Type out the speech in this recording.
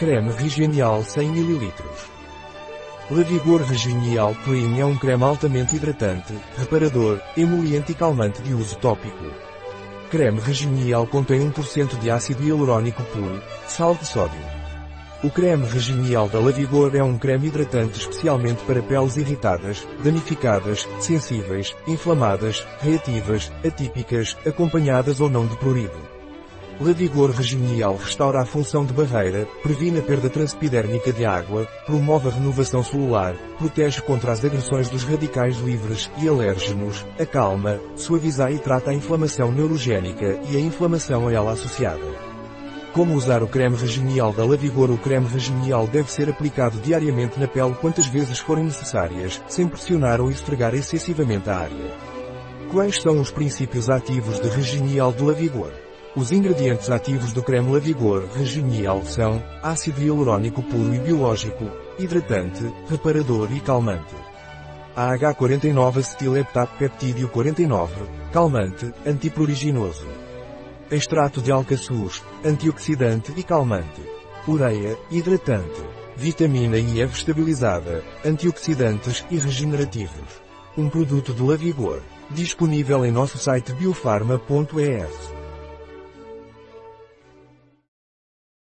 Creme Regenial 100 ml. Lavigor Regenial Clean é um creme altamente hidratante, reparador, emoliente e calmante de uso tópico. Creme Regenial contém 1% de ácido hialurônico puro, sal de sódio. O creme Regenial da Lavigor é um creme hidratante especialmente para peles irritadas, danificadas, sensíveis, inflamadas, reativas, atípicas, acompanhadas ou não de prurido. Lavigor Regenial restaura a função de barreira, previne a perda transpidérmica de água, promove a renovação celular, protege contra as agressões dos radicais livres e alérgenos, acalma, suaviza e trata a inflamação neurogénica e a inflamação a ela associada. Como usar o creme Regenial da Lavigor O creme Regenial deve ser aplicado diariamente na pele quantas vezes forem necessárias, sem pressionar ou esfregar excessivamente a área. Quais são os princípios ativos de Regenial de Lavigor? Os ingredientes ativos do creme Lavigor Regenial são ácido hialurônico puro e biológico, hidratante, reparador e calmante. AH49 acetilheptapeptídeo 49, calmante, antipruriginoso. Extrato de alcaçuz, antioxidante e calmante. Ureia, hidratante. Vitamina I estabilizada, antioxidantes e regenerativos. Um produto de Lavigor, disponível em nosso site biofarma.es.